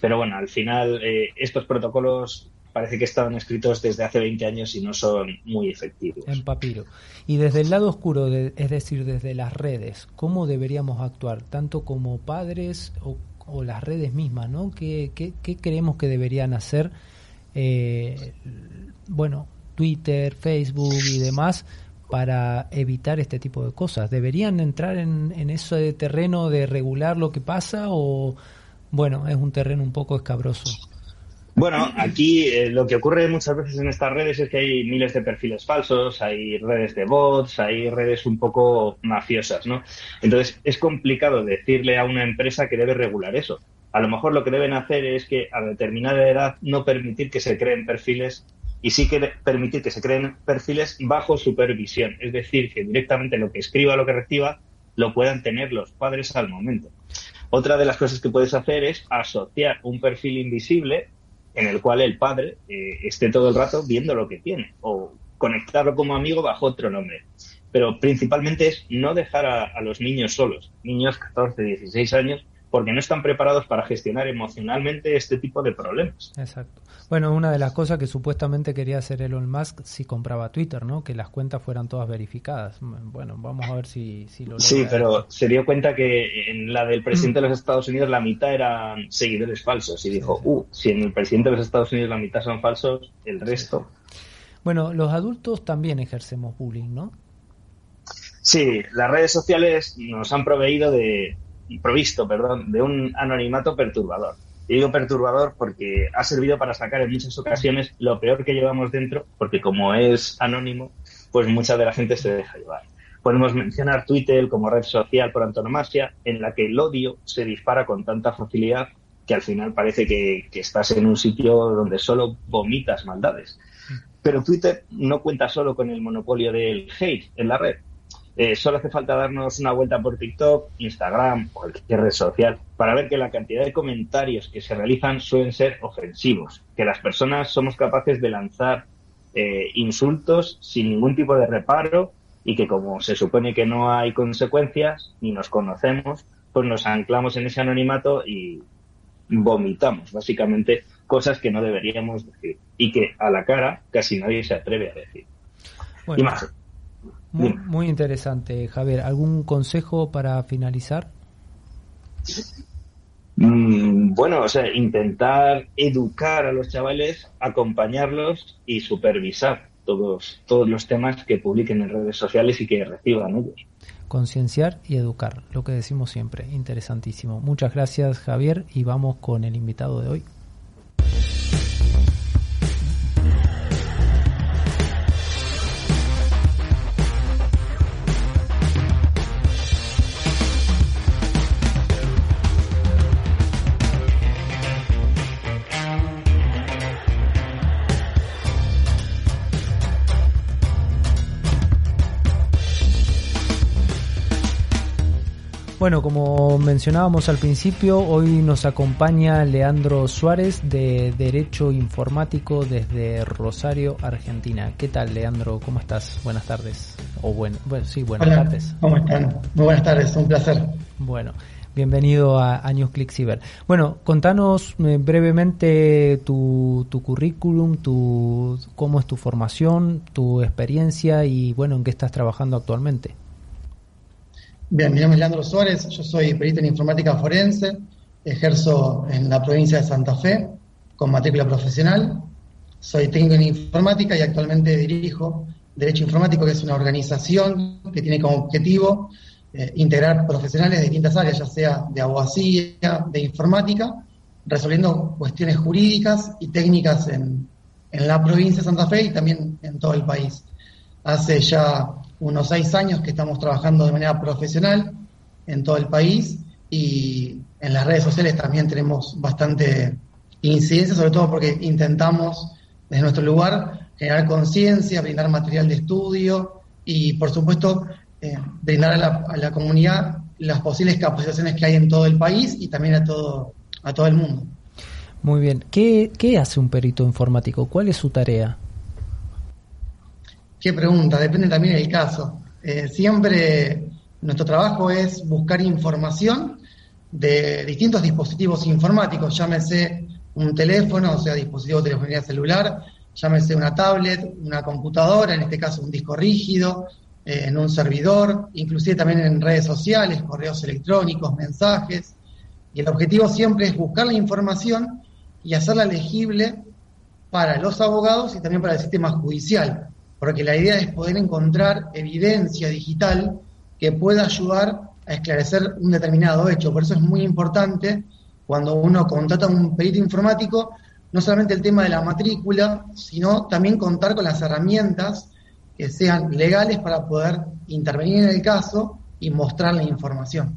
Pero bueno, al final eh, estos protocolos parece que estaban escritos desde hace 20 años y no son muy efectivos. En papiro. Y desde el lado oscuro, es decir, desde las redes, ¿cómo deberíamos actuar? Tanto como padres o, las redes mismas, ¿no? ¿Qué, creemos que deberían hacer? Eh, bueno, Twitter, Facebook y demás para evitar este tipo de cosas? ¿Deberían entrar en, en ese terreno de regular lo que pasa o, bueno, es un terreno un poco escabroso? Bueno, aquí eh, lo que ocurre muchas veces en estas redes es que hay miles de perfiles falsos, hay redes de bots, hay redes un poco mafiosas, ¿no? Entonces es complicado decirle a una empresa que debe regular eso. A lo mejor lo que deben hacer es que a determinada edad no permitir que se creen perfiles y sí que permitir que se creen perfiles bajo supervisión, es decir, que directamente lo que escriba lo que reciba lo puedan tener los padres al momento. Otra de las cosas que puedes hacer es asociar un perfil invisible en el cual el padre eh, esté todo el rato viendo lo que tiene o conectarlo como amigo bajo otro nombre. Pero principalmente es no dejar a, a los niños solos, niños 14, 16 años, porque no están preparados para gestionar emocionalmente este tipo de problemas. Exacto. Bueno, una de las cosas que supuestamente quería hacer Elon Musk si compraba Twitter, ¿no? Que las cuentas fueran todas verificadas. Bueno, vamos a ver si, si lo Sí, pero se dio cuenta que en la del presidente de los Estados Unidos la mitad eran seguidores falsos y dijo, uh, si en el presidente de los Estados Unidos la mitad son falsos, el resto. Bueno, los adultos también ejercemos bullying, ¿no? Sí, las redes sociales nos han proveído de, provisto, perdón, de un anonimato perturbador. Y digo perturbador porque ha servido para sacar en muchas ocasiones lo peor que llevamos dentro, porque como es anónimo, pues mucha de la gente se deja llevar. Podemos mencionar Twitter como red social por antonomasia, en la que el odio se dispara con tanta facilidad que al final parece que, que estás en un sitio donde solo vomitas maldades. Pero Twitter no cuenta solo con el monopolio del hate en la red, eh, solo hace falta darnos una vuelta por TikTok, Instagram o cualquier red social para ver que la cantidad de comentarios que se realizan suelen ser ofensivos, que las personas somos capaces de lanzar eh, insultos sin ningún tipo de reparo y que como se supone que no hay consecuencias ni nos conocemos, pues nos anclamos en ese anonimato y vomitamos básicamente cosas que no deberíamos decir y que a la cara casi nadie se atreve a decir. y más. Muy, muy interesante, Javier. ¿Algún consejo para finalizar? Mm, bueno, o sea, intentar educar a los chavales, acompañarlos y supervisar todos, todos los temas que publiquen en redes sociales y que reciban ellos. Concienciar y educar, lo que decimos siempre, interesantísimo. Muchas gracias Javier y vamos con el invitado de hoy. Bueno, como mencionábamos al principio, hoy nos acompaña Leandro Suárez de Derecho Informático desde Rosario, Argentina. ¿Qué tal, Leandro? ¿Cómo estás? Buenas tardes. O bueno, sí, buenas tardes. ¿Cómo están? Muy buenas tardes, un placer. Bueno, bienvenido a, a NewsClick Cyber. Bueno, contanos eh, brevemente tu, tu currículum, tu, cómo es tu formación, tu experiencia y bueno, en qué estás trabajando actualmente. Bien, mi nombre es Leandro Suárez, yo soy perito en informática forense, ejerzo en la provincia de Santa Fe con matrícula profesional, soy técnico en informática y actualmente dirijo Derecho Informático, que es una organización que tiene como objetivo eh, integrar profesionales de distintas áreas, ya sea de abogacía, de informática, resolviendo cuestiones jurídicas y técnicas en, en la provincia de Santa Fe y también en todo el país. Hace ya unos seis años que estamos trabajando de manera profesional en todo el país y en las redes sociales también tenemos bastante incidencia, sobre todo porque intentamos desde nuestro lugar generar conciencia, brindar material de estudio y por supuesto eh, brindar a la, a la, comunidad las posibles capacitaciones que hay en todo el país y también a todo, a todo el mundo. Muy bien. ¿Qué, ¿Qué hace un perito informático? ¿Cuál es su tarea? Qué pregunta, depende también del caso. Eh, siempre nuestro trabajo es buscar información de distintos dispositivos informáticos, llámese un teléfono, o sea, dispositivo de telefonía celular, llámese una tablet, una computadora, en este caso un disco rígido, eh, en un servidor, inclusive también en redes sociales, correos electrónicos, mensajes. Y el objetivo siempre es buscar la información y hacerla legible para los abogados y también para el sistema judicial porque la idea es poder encontrar evidencia digital que pueda ayudar a esclarecer un determinado hecho. Por eso es muy importante cuando uno contrata a un perito informático, no solamente el tema de la matrícula, sino también contar con las herramientas que sean legales para poder intervenir en el caso y mostrar la información.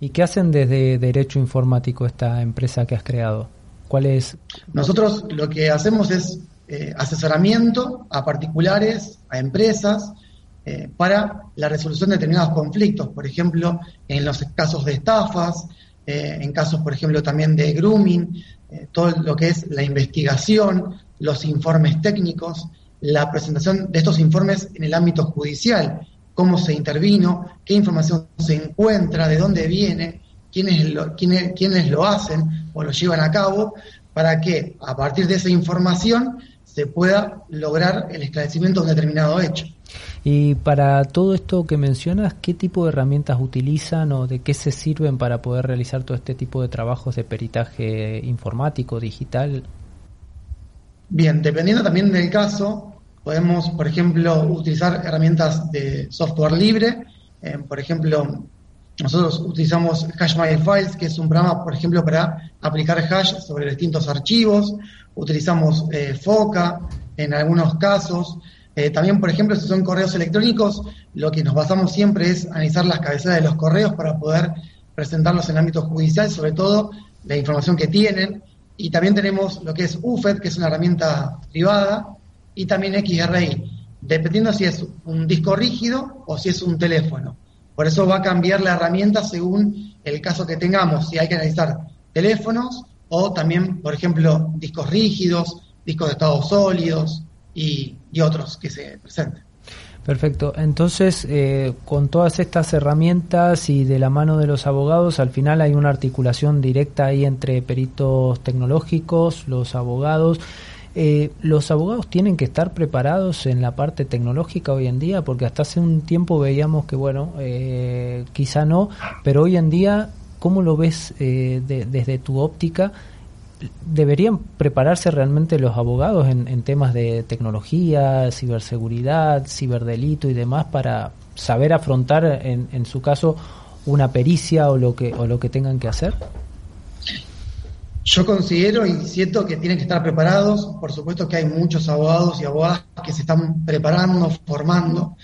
¿Y qué hacen desde Derecho Informático esta empresa que has creado? ¿Cuál es? Nosotros lo que hacemos es eh, asesoramiento a particulares, a empresas, eh, para la resolución de determinados conflictos, por ejemplo, en los casos de estafas, eh, en casos, por ejemplo, también de grooming, todo lo que es la investigación, los informes técnicos, la presentación de estos informes en el ámbito judicial, cómo se intervino, qué información se encuentra, de dónde viene, quiénes quiénes, quiénes lo hacen o lo llevan a cabo, para que a partir de esa información se pueda lograr el esclarecimiento de un determinado hecho. Y para todo esto que mencionas, ¿qué tipo de herramientas utilizan o de qué se sirven para poder realizar todo este tipo de trabajos de peritaje informático, digital? Bien, dependiendo también del caso, podemos, por ejemplo, utilizar herramientas de software libre. Eh, por ejemplo, nosotros utilizamos Hash Files, que es un programa, por ejemplo, para aplicar hash sobre distintos archivos utilizamos eh, FOCA en algunos casos. Eh, también, por ejemplo, si son correos electrónicos, lo que nos basamos siempre es analizar las cabeceras de los correos para poder presentarlos en el ámbito judicial, sobre todo la información que tienen. Y también tenemos lo que es UFED, que es una herramienta privada, y también XRI, dependiendo si es un disco rígido o si es un teléfono. Por eso va a cambiar la herramienta según el caso que tengamos. Si hay que analizar teléfonos o también, por ejemplo, discos rígidos, discos de estados sólidos y, otros que se presenten. Perfecto. Entonces, eh, con todas estas herramientas y de la mano de los abogados, al final hay una articulación directa ahí entre peritos tecnológicos, los abogados. Eh, ¿Los abogados tienen que estar preparados en la parte tecnológica hoy en día? Porque hasta hace un tiempo veíamos que, bueno, eh, quizá no, pero hoy en día, ¿cómo lo ves desde tu óptica? deberían prepararse realmente los abogados en, temas de tecnología, ciberseguridad, ciberdelito y demás para saber afrontar en, en, su caso una pericia o lo que o lo que tengan que hacer? Yo considero y siento que tienen que estar preparados. Por supuesto que hay muchos abogados y abogadas que se están preparando, formando.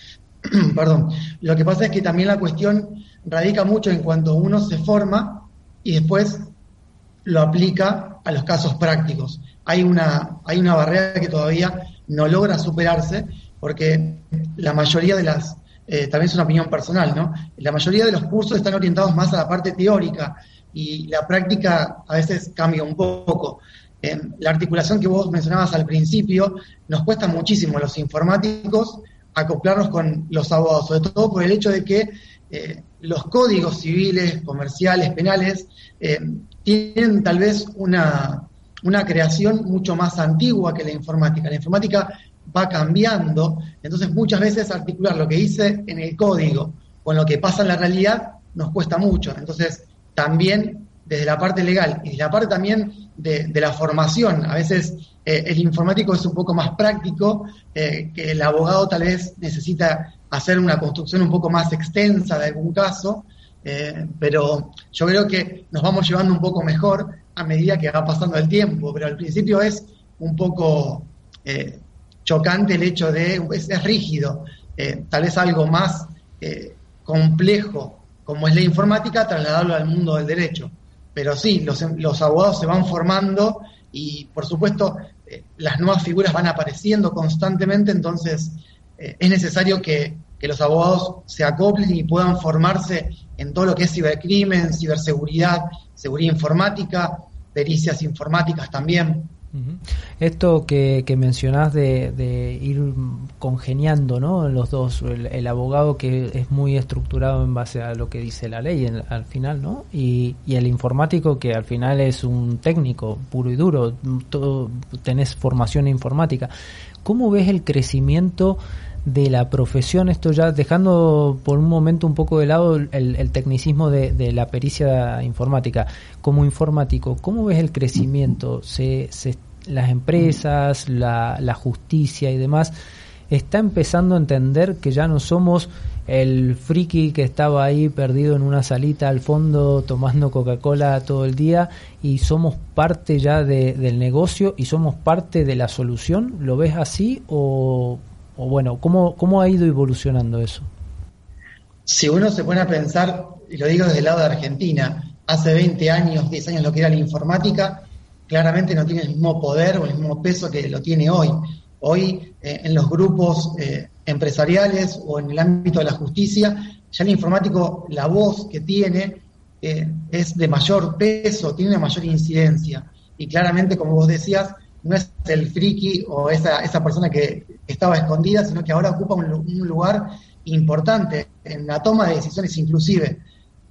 Perdón. Lo que pasa es que también la cuestión radica mucho en cuanto uno se forma y después lo aplica a los casos prácticos. Hay una, hay una barrera que todavía no logra superarse porque la mayoría de las, eh, también es una opinión personal, ¿no? La mayoría de los cursos están orientados más a la parte teórica y la práctica a veces cambia un poco. la articulación que vos mencionabas al principio, nos cuesta muchísimo los informáticos acoplarnos con los abogados, sobre todo por el hecho de que eh, los códigos civiles, comerciales, penales, eh, tienen tal vez una, creación mucho más antigua que la informática. La informática va cambiando, entonces muchas veces articular lo que dice en el código con lo que pasa en la realidad nos cuesta mucho. Entonces, también desde la parte legal y desde la parte también de, la formación, a veces eh, el informático es un poco más práctico, eh, que el abogado tal vez necesita hacer una construcción un poco más extensa de algún caso, eh, pero yo creo que nos vamos llevando un poco mejor a medida que va pasando el tiempo, pero al principio es un poco chocante el hecho de, es, rígido, eh, tal vez algo más complejo como es la informática, trasladarlo al mundo del derecho. Pero sí, los, abogados se van formando y por supuesto las nuevas figuras van apareciendo constantemente, entonces es necesario que, que los abogados se acoplen y puedan formarse en todo lo que es cibercrimen, ciberseguridad, seguridad informática, pericias informáticas también. Esto que, que mencionás de, ir congeniando ¿no? los dos, el, abogado que es muy estructurado en base a lo que dice la ley al final, ¿no? Y, y, el informático que al final es un técnico puro y duro, todo, tenés formación informática. ¿Cómo ves el crecimiento de la profesión, esto ya dejando por un momento un poco de lado el, tecnicismo de, la pericia informática, como informático, ¿cómo ves el crecimiento? Se, las empresas, la, la justicia y demás, está empezando a entender que ya no somos el friki que estaba ahí perdido en una salita al fondo tomando Coca-Cola todo el día y somos parte ya del negocio y somos parte de la solución. ¿Lo ves así o o bueno, ¿cómo, ¿cómo ha ido evolucionando eso? Si uno se pone a pensar, y lo digo desde el lado de Argentina, hace 20 años, 10 años lo que era la informática, claramente no tiene el mismo poder o el mismo peso que lo tiene hoy. Hoy eh, en los grupos eh, empresariales o en el ámbito de la justicia, ya el informático, la voz que tiene eh, es de mayor peso, tiene una mayor incidencia. Y claramente, como vos decías, no es el friki o esa, esa persona que estaba escondida, sino que ahora ocupa un, lugar importante en la toma de decisiones inclusive.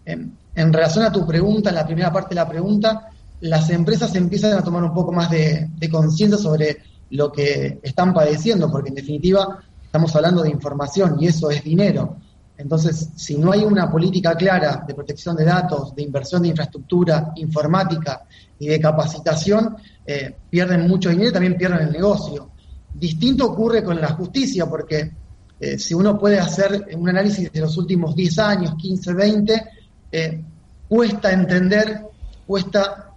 En, relación a tu pregunta, en la primera parte de la pregunta, las empresas empiezan a tomar un poco más de, de conciencia sobre lo que están padeciendo, porque en definitiva estamos hablando de información y eso es dinero. Entonces, si no hay una política clara de protección de datos, de inversión de infraestructura informática y de capacitación, eh, pierden mucho dinero y también pierden el negocio. Distinto ocurre con la justicia, porque eh, si uno puede hacer un análisis de los últimos 10 años, 15, 20, eh, cuesta entender, cuesta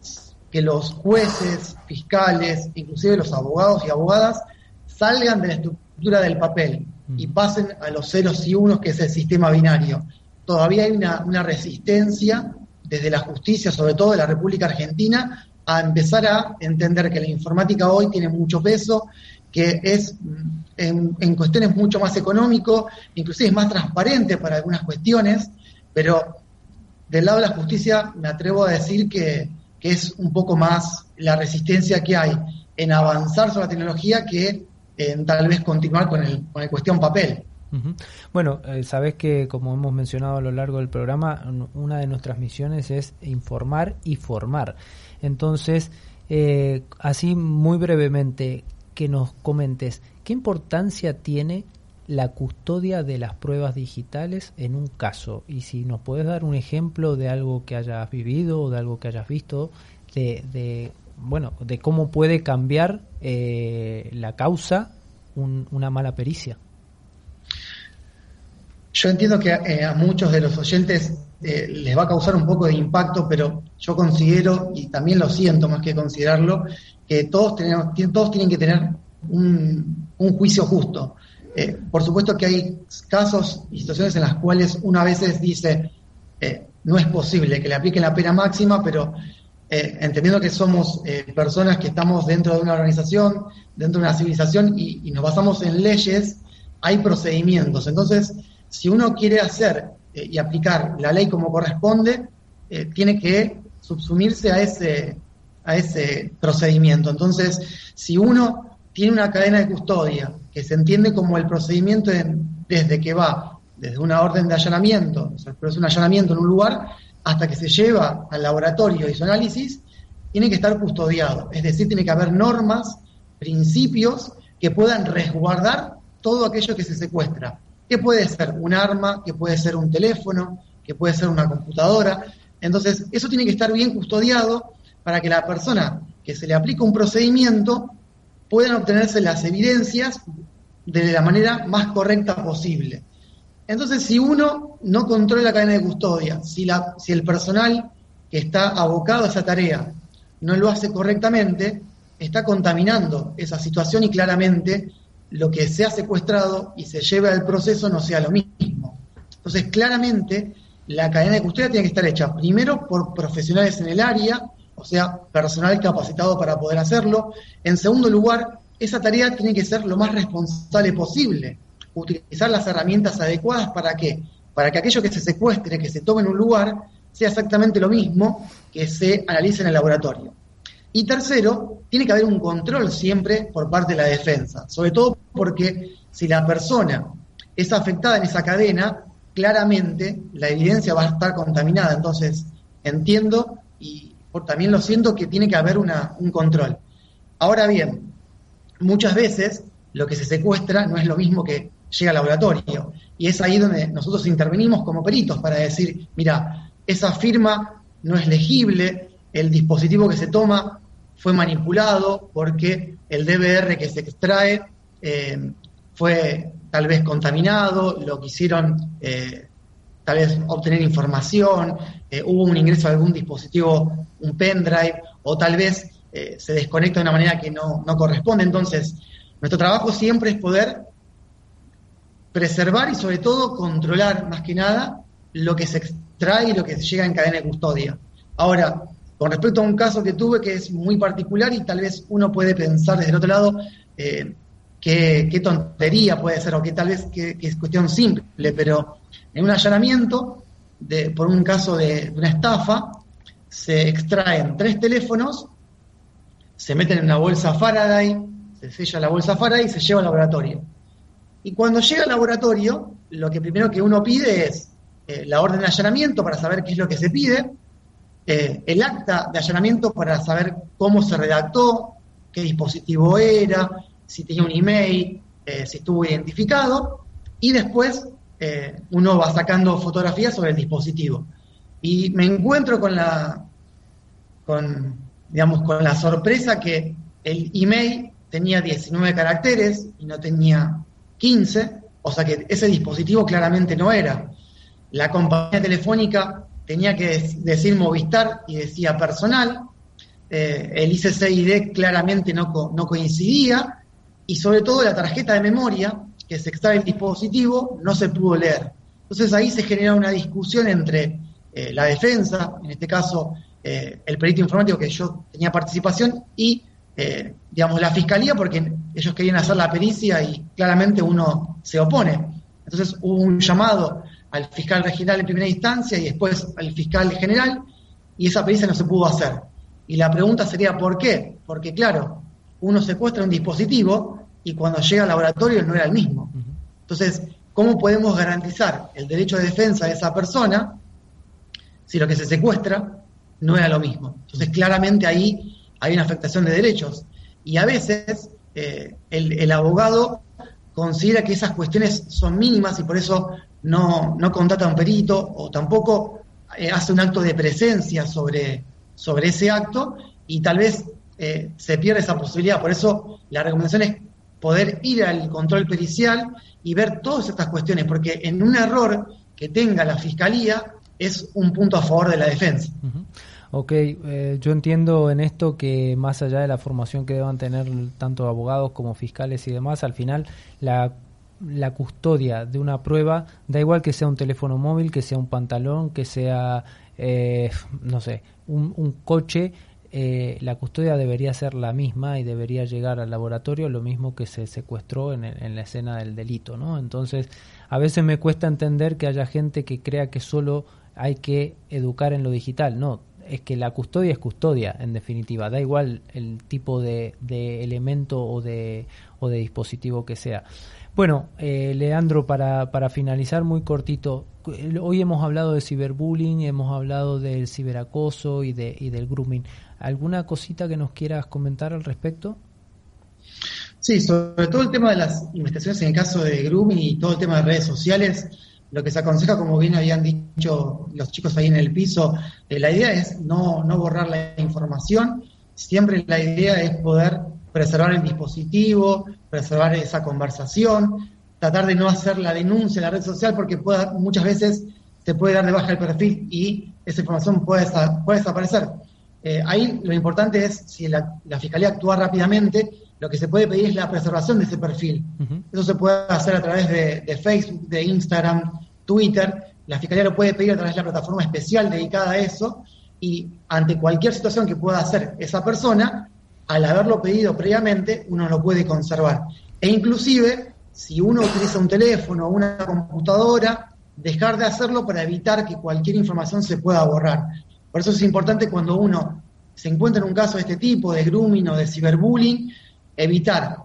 que los jueces, fiscales, inclusive los abogados y abogadas, salgan de la estructura del papel y pasen a los ceros y unos, que es el sistema binario. Todavía hay una, resistencia desde la justicia, sobre todo de la República Argentina, a empezar a entender que la informática hoy tiene mucho peso, que es mm, en, cuestiones mucho más económico, inclusive es más transparente para algunas cuestiones, pero del lado de la justicia me atrevo a decir que, es un poco más la resistencia que hay en avanzar sobre la tecnología que en tal vez continuar con el, con el cuestión papel. Bueno, eh, sabes que como hemos mencionado a lo largo del programa, una de nuestras misiones es informar y formar. Entonces, eh, así muy brevemente, que nos comentes, ¿qué importancia tiene la custodia de las pruebas digitales en un caso? Y si nos puedes dar un ejemplo de algo que hayas vivido o de algo que hayas visto, de, bueno, de cómo puede cambiar eh, la causa una mala pericia. Yo entiendo que eh, a muchos de los oyentes eh, les va a causar un poco de impacto, pero yo considero, y también lo siento más que considerarlo, que todos, tenemos, todos tienen que tener un, juicio justo. Eh, por supuesto que hay casos y situaciones en las cuales uno a veces dice, no es posible que le apliquen la pena máxima, pero entendiendo que somos personas que estamos dentro de una organización, dentro de una civilización y, nos basamos en leyes, hay procedimientos. Entonces, si uno quiere hacer eh, y aplicar la ley como corresponde, eh, tiene que subsumirse a ese, a ese procedimiento. Entonces, si uno tiene una cadena de custodia que se entiende como el procedimiento desde que va desde una orden de allanamiento, o sea, es un allanamiento en un lugar, hasta que se lleva al laboratorio y su análisis, tiene que estar custodiado. Es decir, tiene que haber normas, principios que puedan resguardar todo aquello que se secuestra que puede ser un arma, que puede ser un teléfono, que puede ser una computadora. Entonces, eso tiene que estar bien custodiado para que la persona que se le aplique un procedimiento puedan obtenerse las evidencias de la manera más correcta posible. Entonces, si uno no controla la cadena de custodia, si, el personal que está abocado a esa tarea no lo hace correctamente, está contaminando esa situación y claramente lo que se ha secuestrado y se lleve al proceso no sea lo mismo. Entonces, claramente, la cadena de custodia tiene que estar hecha primero por profesionales en el área, o sea, personal capacitado para poder hacerlo. En segundo lugar, esa tarea tiene que ser lo más responsable posible. Utilizar las herramientas adecuadas para qué? Para que aquello que se secuestre, que se tome en un lugar, sea exactamente lo mismo que se analice en el laboratorio. Y tercero, tiene que haber un control siempre por parte de la defensa, sobre todo porque si la persona es afectada en esa cadena, claramente la evidencia va a estar contaminada. Entonces, entiendo y también lo siento que tiene que haber una, un control. Ahora bien, muchas veces lo que se secuestra no es lo mismo que llega al laboratorio. Y es ahí donde nosotros intervenimos como peritos para decir, mira, esa firma no es legible, el dispositivo que se toma fue manipulado porque el DVR que se extrae eh, fue tal vez contaminado, lo quisieron eh, tal vez obtener información, eh, hubo un ingreso a algún dispositivo, un pendrive, o tal vez se desconecta de una manera que no, no corresponde. Entonces, nuestro trabajo siempre es poder preservar y sobre todo controlar más que nada lo que se extrae y lo que llega en cadena de custodia. Ahora, con respecto a un caso que tuve que es muy particular y tal vez uno puede pensar desde el otro lado eh, qué, tontería puede ser o que tal vez que, es cuestión simple, pero en un allanamiento de, por un caso de, una estafa se extraen tres teléfonos, se meten en una bolsa Faraday, se sella la bolsa Faraday y se lleva al laboratorio. Y cuando llega al laboratorio, lo que primero que uno pide es eh, la orden de allanamiento para saber qué es lo que se pide, eh, el acta de allanamiento para saber cómo se redactó, qué dispositivo era, si tenía un email, eh, si estuvo identificado, y después uno va sacando fotografías sobre el dispositivo. Y me encuentro con la, con, digamos, con la sorpresa que el email tenía 19 caracteres y no tenía 15, o sea que ese dispositivo claramente no era. La compañía telefónica tenía que decir Movistar y decía personal, eh, el ICCID claramente no, no coincidía, y sobre todo la tarjeta de memoria que se extrae el dispositivo no se pudo leer. Entonces ahí se genera una discusión entre eh, la defensa, en este caso eh, el perito informático que yo tenía participación, y digamos la fiscalía, porque ellos querían hacer la pericia y claramente uno se opone. Entonces hubo un llamado al fiscal regional en primera instancia y después al fiscal general, y esa pericia no se pudo hacer. Y la pregunta sería, ¿por qué? Porque, claro, uno secuestra un dispositivo y cuando llega al laboratorio no era el mismo. Entonces, ¿cómo podemos garantizar el derecho de defensa de esa persona si lo que se secuestra no era lo mismo? Entonces, claramente ahí hay una afectación de derechos. Y a veces eh, el, abogado considera que esas cuestiones son mínimas y por eso no, no contrata a un perito o tampoco eh, hace un acto de presencia sobre, sobre ese acto y tal vez eh, se pierde esa posibilidad. Por eso la recomendación es poder ir al control pericial y ver todas estas cuestiones, porque en un error que tenga la fiscalía es un punto a favor de la defensa. Ok, eh, yo entiendo en esto que más allá de la formación que deban tener tanto abogados como fiscales y demás, al final la, la custodia de una prueba, da igual que sea un teléfono móvil, que sea un pantalón, que sea, eh, no sé, un, coche, eh, la custodia debería ser la misma y debería llegar al laboratorio lo mismo que se secuestró en, en, la escena del delito, ¿no? Entonces, a veces me cuesta entender que haya gente que crea que solo hay que educar en lo digital. No, es que la custodia es custodia, en definitiva. Da igual el tipo de, elemento o de, o de dispositivo que sea. Bueno, eh, Leandro, para, para finalizar muy cortito, hoy hemos hablado de ciberbullying, hemos hablado del ciberacoso y, de, y del grooming. ¿Alguna cosita que nos quieras comentar al respecto? Sí, sobre todo el tema de las investigaciones en el caso de grooming y todo el tema de redes sociales lo que se aconseja, como bien habían dicho los chicos ahí en el piso, eh, la idea es no, no borrar la información, siempre la idea es poder preservar el dispositivo, preservar esa conversación, tratar de no hacer la denuncia en la red social porque pueda, muchas veces se puede dar de baja el perfil y esa información puede, puede desaparecer. Eh, ahí lo importante es, si la, Fiscalía actúa rápidamente, lo que se puede pedir es la preservación de ese perfil. Eso se puede hacer a través de, Facebook, de Instagram, Twitter. La Fiscalía lo puede pedir a través de la plataforma especial dedicada a eso y ante cualquier situación que pueda hacer esa persona, al haberlo pedido previamente, uno lo puede conservar. E inclusive, si uno utiliza un teléfono o una computadora, dejar de hacerlo para evitar que cualquier información se pueda borrar. Por eso es importante cuando uno se encuentra en un caso de este tipo, de grooming o de ciberbullying, evitar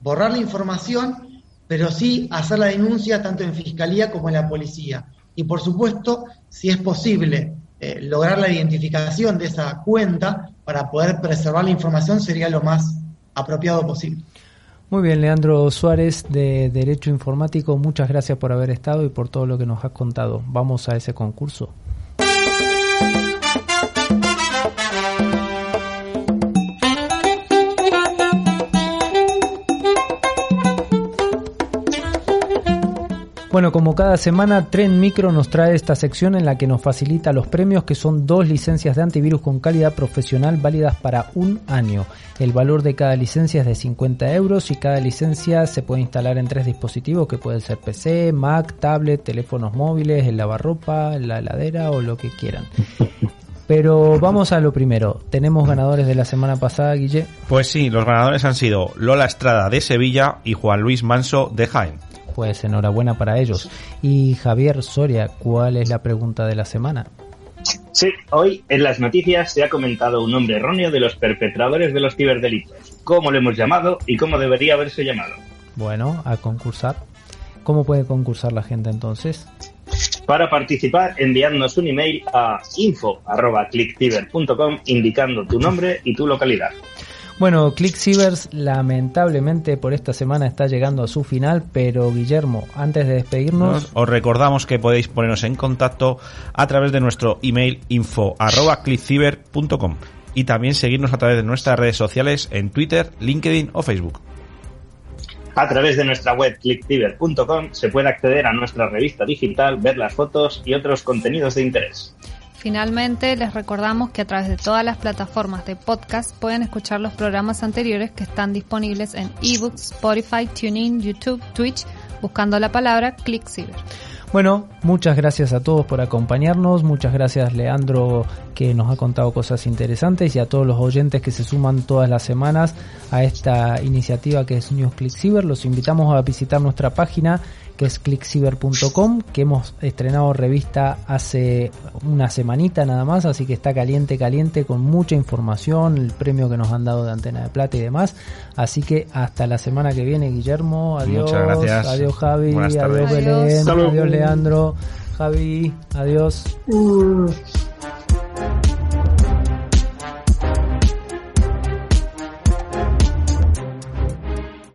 borrar la información, pero sí hacer la denuncia tanto en fiscalía como en la policía. Y por supuesto, si es posible eh, lograr la identificación de esa cuenta para poder preservar la información, sería lo más apropiado posible. Muy bien, Leandro Suárez de Derecho Informático, muchas gracias por haber estado y por todo lo que nos has contado. Vamos a ese concurso. Bueno, como cada semana, Tren Micro nos trae esta sección en la que nos facilita los premios, que son dos licencias de antivirus con calidad profesional válidas para un año. El valor de cada licencia es de 50 euros y cada licencia se puede instalar en tres dispositivos, que pueden ser PC, Mac, tablet, teléfonos móviles, el lavarropa, la heladera o lo que quieran. Pero vamos a lo primero. ¿Tenemos ganadores de la semana pasada, Guille? Pues sí, los ganadores han sido Lola Estrada de Sevilla y Juan Luis Manso de Jaén pues enhorabuena para ellos. Y Javier Soria, ¿cuál es la pregunta de la semana? Sí, hoy en las noticias se ha comentado un nombre erróneo de los perpetradores de los ciberdelitos. ¿Cómo lo hemos llamado y cómo debería haberse llamado? Bueno, a concursar. ¿Cómo puede concursar la gente entonces? Para participar, enviándonos un email a info.clickciber.com indicando tu nombre y tu localidad. Bueno, ClickCibers lamentablemente por esta semana está llegando a su final, pero Guillermo, antes de despedirnos... os recordamos que podéis ponernos en contacto a través de nuestro email info.clickciber.com y también seguirnos a través de nuestras redes sociales en Twitter, LinkedIn o Facebook. A través de nuestra web clickciber.com se puede acceder a nuestra revista digital, ver las fotos y otros contenidos de interés. Finalmente, les recordamos que a través de todas las plataformas de podcast pueden escuchar los programas anteriores que están disponibles en eBooks, Spotify, TuneIn, YouTube, Twitch, buscando la palabra ClickCiber. Bueno, muchas gracias a todos por acompañarnos, muchas gracias Leandro que nos ha contado cosas interesantes y a todos los oyentes que se suman todas las semanas a esta iniciativa que es News Click Los invitamos a visitar nuestra página que es clickciber.com, que hemos estrenado revista hace una semanita nada más, así que está caliente, caliente, con mucha información, el premio que nos han dado de Antena de Plata y demás. Así que hasta la semana que viene, Guillermo. Adiós. Muchas gracias. Adiós, Javi. Buenas tardes. Adiós, Belén. Adiós. Adiós, Leandro. Javi, adiós. Uh.